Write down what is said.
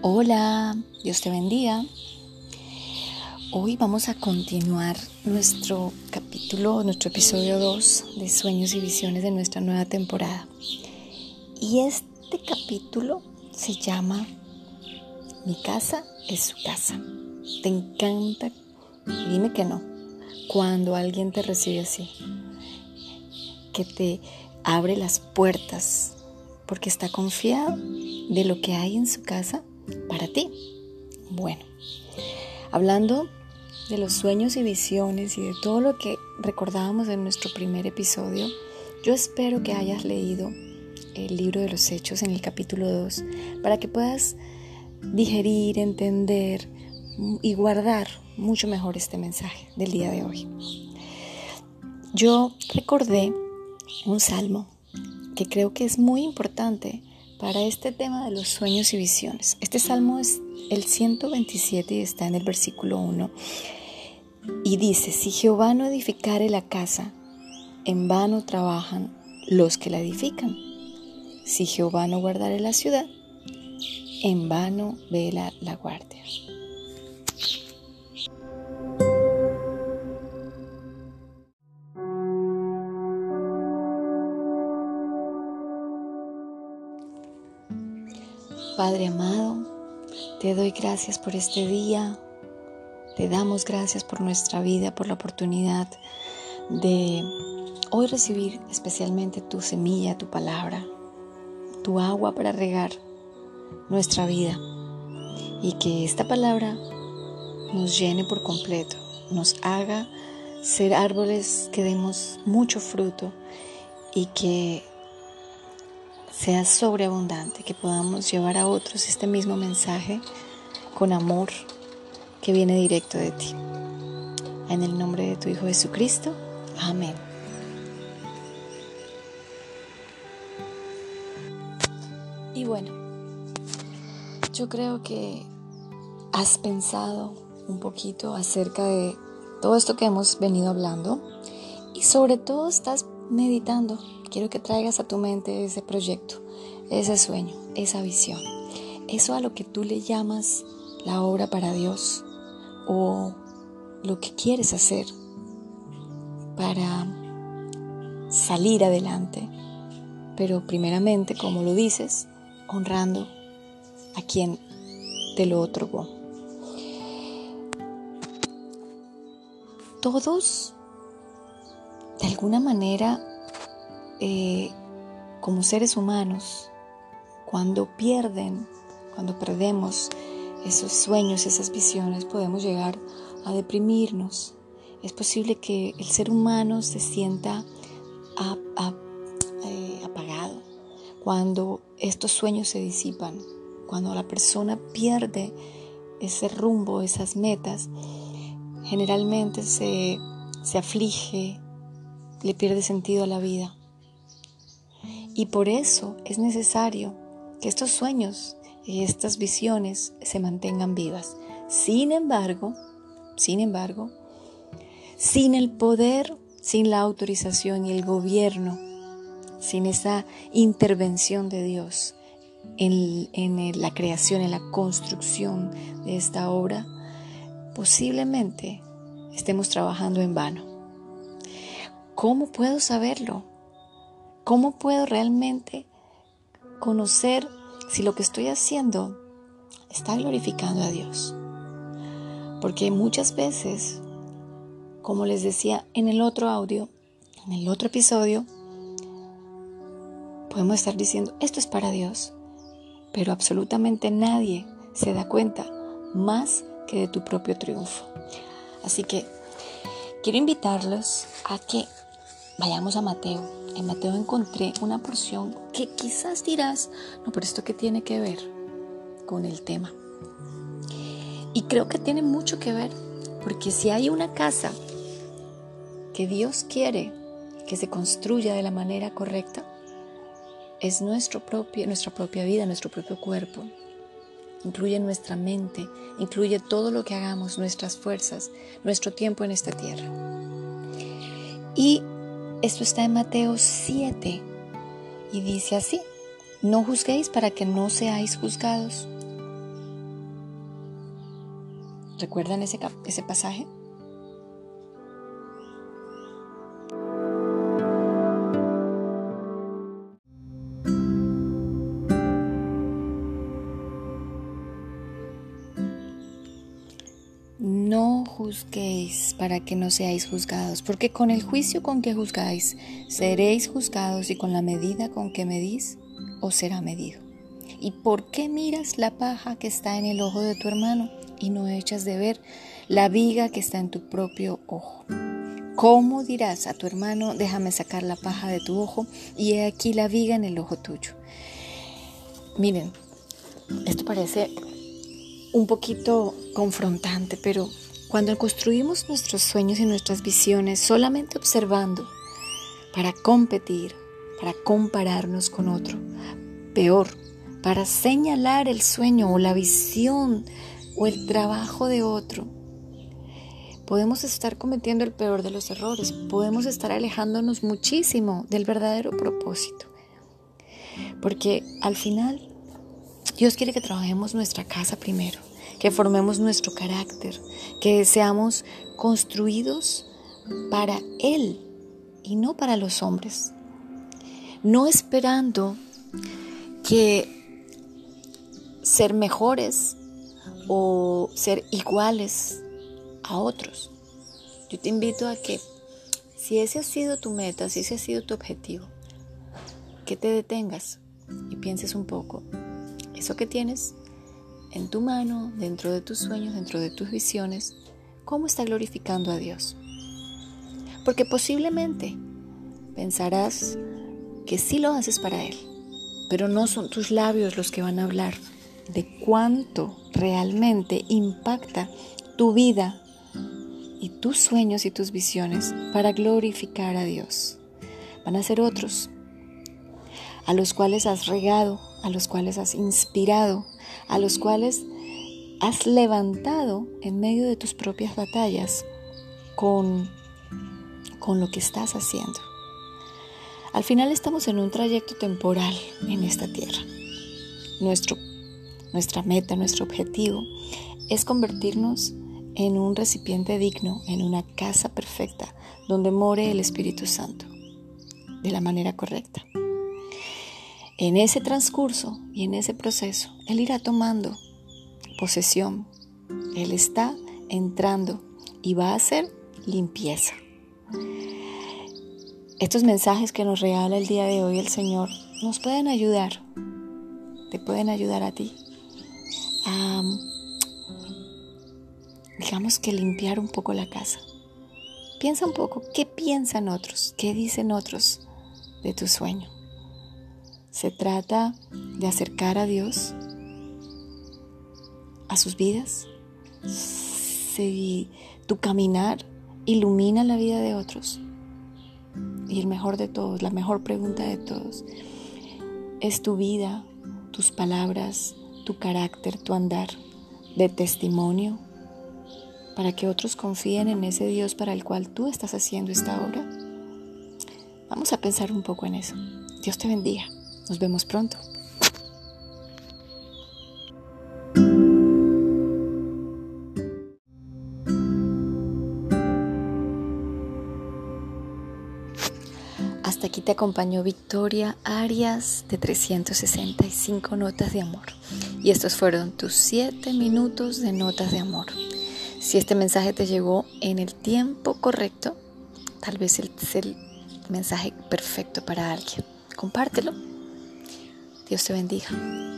Hola, Dios te bendiga. Hoy vamos a continuar nuestro capítulo, nuestro episodio 2 de Sueños y Visiones de nuestra nueva temporada. Y este capítulo se llama Mi casa es su casa. Te encanta, dime que no, cuando alguien te recibe así, que te abre las puertas porque está confiado de lo que hay en su casa para ti. Bueno, hablando de los sueños y visiones y de todo lo que recordábamos en nuestro primer episodio, yo espero que hayas leído el libro de los hechos en el capítulo 2 para que puedas digerir, entender y guardar mucho mejor este mensaje del día de hoy. Yo recordé un salmo que creo que es muy importante para este tema de los sueños y visiones. Este salmo es el 127 y está en el versículo 1. Y dice, si Jehová no edificare la casa, en vano trabajan los que la edifican. Si Jehová no guardare la ciudad, en vano vela la guardia. Padre amado, te doy gracias por este día. Te damos gracias por nuestra vida, por la oportunidad de hoy recibir especialmente tu semilla, tu palabra, tu agua para regar nuestra vida y que esta palabra nos llene por completo, nos haga ser árboles que demos mucho fruto y que sea sobreabundante, que podamos llevar a otros este mismo mensaje con amor que viene directo de ti. En el nombre de tu Hijo Jesucristo. Amén. Y bueno, yo creo que has pensado un poquito acerca de todo esto que hemos venido hablando y sobre todo estás meditando quiero que traigas a tu mente ese proyecto, ese sueño, esa visión, eso a lo que tú le llamas la obra para Dios o lo que quieres hacer para salir adelante, pero primeramente, como lo dices, honrando a quien te lo otorgó. Todos, de alguna manera, eh, como seres humanos, cuando pierden, cuando perdemos esos sueños, esas visiones, podemos llegar a deprimirnos. Es posible que el ser humano se sienta eh, apagado cuando estos sueños se disipan, cuando la persona pierde ese rumbo, esas metas, generalmente se, se aflige, le pierde sentido a la vida. Y por eso es necesario que estos sueños y estas visiones se mantengan vivas. Sin embargo, sin embargo, sin el poder, sin la autorización y el gobierno, sin esa intervención de Dios en, en la creación, en la construcción de esta obra, posiblemente estemos trabajando en vano. ¿Cómo puedo saberlo? ¿Cómo puedo realmente conocer si lo que estoy haciendo está glorificando a Dios? Porque muchas veces, como les decía en el otro audio, en el otro episodio, podemos estar diciendo, esto es para Dios, pero absolutamente nadie se da cuenta más que de tu propio triunfo. Así que quiero invitarlos a que vayamos a Mateo en Mateo encontré una porción que quizás dirás, no, pero esto qué tiene que ver con el tema. Y creo que tiene mucho que ver, porque si hay una casa que Dios quiere que se construya de la manera correcta, es nuestro propio, nuestra propia vida, nuestro propio cuerpo. Incluye nuestra mente, incluye todo lo que hagamos, nuestras fuerzas, nuestro tiempo en esta tierra. Y esto está en Mateo 7 y dice así, no juzguéis para que no seáis juzgados. ¿Recuerdan ese, ese pasaje? Juzguéis para que no seáis juzgados, porque con el juicio con que juzgáis seréis juzgados y con la medida con que medís os será medido. ¿Y por qué miras la paja que está en el ojo de tu hermano y no echas de ver la viga que está en tu propio ojo? ¿Cómo dirás a tu hermano, déjame sacar la paja de tu ojo y he aquí la viga en el ojo tuyo? Miren, esto parece un poquito confrontante, pero cuando construimos nuestros sueños y nuestras visiones solamente observando para competir, para compararnos con otro, peor, para señalar el sueño o la visión o el trabajo de otro. Podemos estar cometiendo el peor de los errores, podemos estar alejándonos muchísimo del verdadero propósito. Porque al final Dios quiere que trabajemos nuestra casa primero, que formemos nuestro carácter, que seamos construidos para Él y no para los hombres. No esperando que ser mejores o ser iguales a otros. Yo te invito a que si ese ha sido tu meta, si ese ha sido tu objetivo, que te detengas y pienses un poco, eso que tienes en tu mano, dentro de tus sueños, dentro de tus visiones, ¿cómo está glorificando a Dios? Porque posiblemente pensarás que sí lo haces para Él, pero no son tus labios los que van a hablar, de cuánto realmente impacta tu vida y tus sueños y tus visiones para glorificar a Dios. Van a ser otros, a los cuales has regado, a los cuales has inspirado, a los cuales has levantado en medio de tus propias batallas con, con lo que estás haciendo. Al final estamos en un trayecto temporal en esta tierra. Nuestro nuestra meta, nuestro objetivo es convertirnos en un recipiente digno, en una casa perfecta, donde more el Espíritu Santo, de la manera correcta. En ese transcurso y en ese proceso, Él irá tomando posesión. Él está entrando y va a hacer limpieza. Estos mensajes que nos regala el día de hoy el Señor nos pueden ayudar, te pueden ayudar a ti digamos que limpiar un poco la casa. Piensa un poco qué piensan otros, qué dicen otros de tu sueño. Se trata de acercar a Dios a sus vidas. Si tu caminar ilumina la vida de otros. Y el mejor de todos, la mejor pregunta de todos, ¿es tu vida, tus palabras, tu carácter, tu andar de testimonio para que otros confíen en ese Dios para el cual tú estás haciendo esta obra? Vamos a pensar un poco en eso. Dios te bendiga. Nos vemos pronto. Hasta aquí te acompañó Victoria Arias de 365 Notas de Amor. Y estos fueron tus 7 minutos de Notas de Amor. Si este mensaje te llegó en el tiempo correcto, tal vez es el mensaje perfecto para alguien. Compártelo. Dios te bendiga.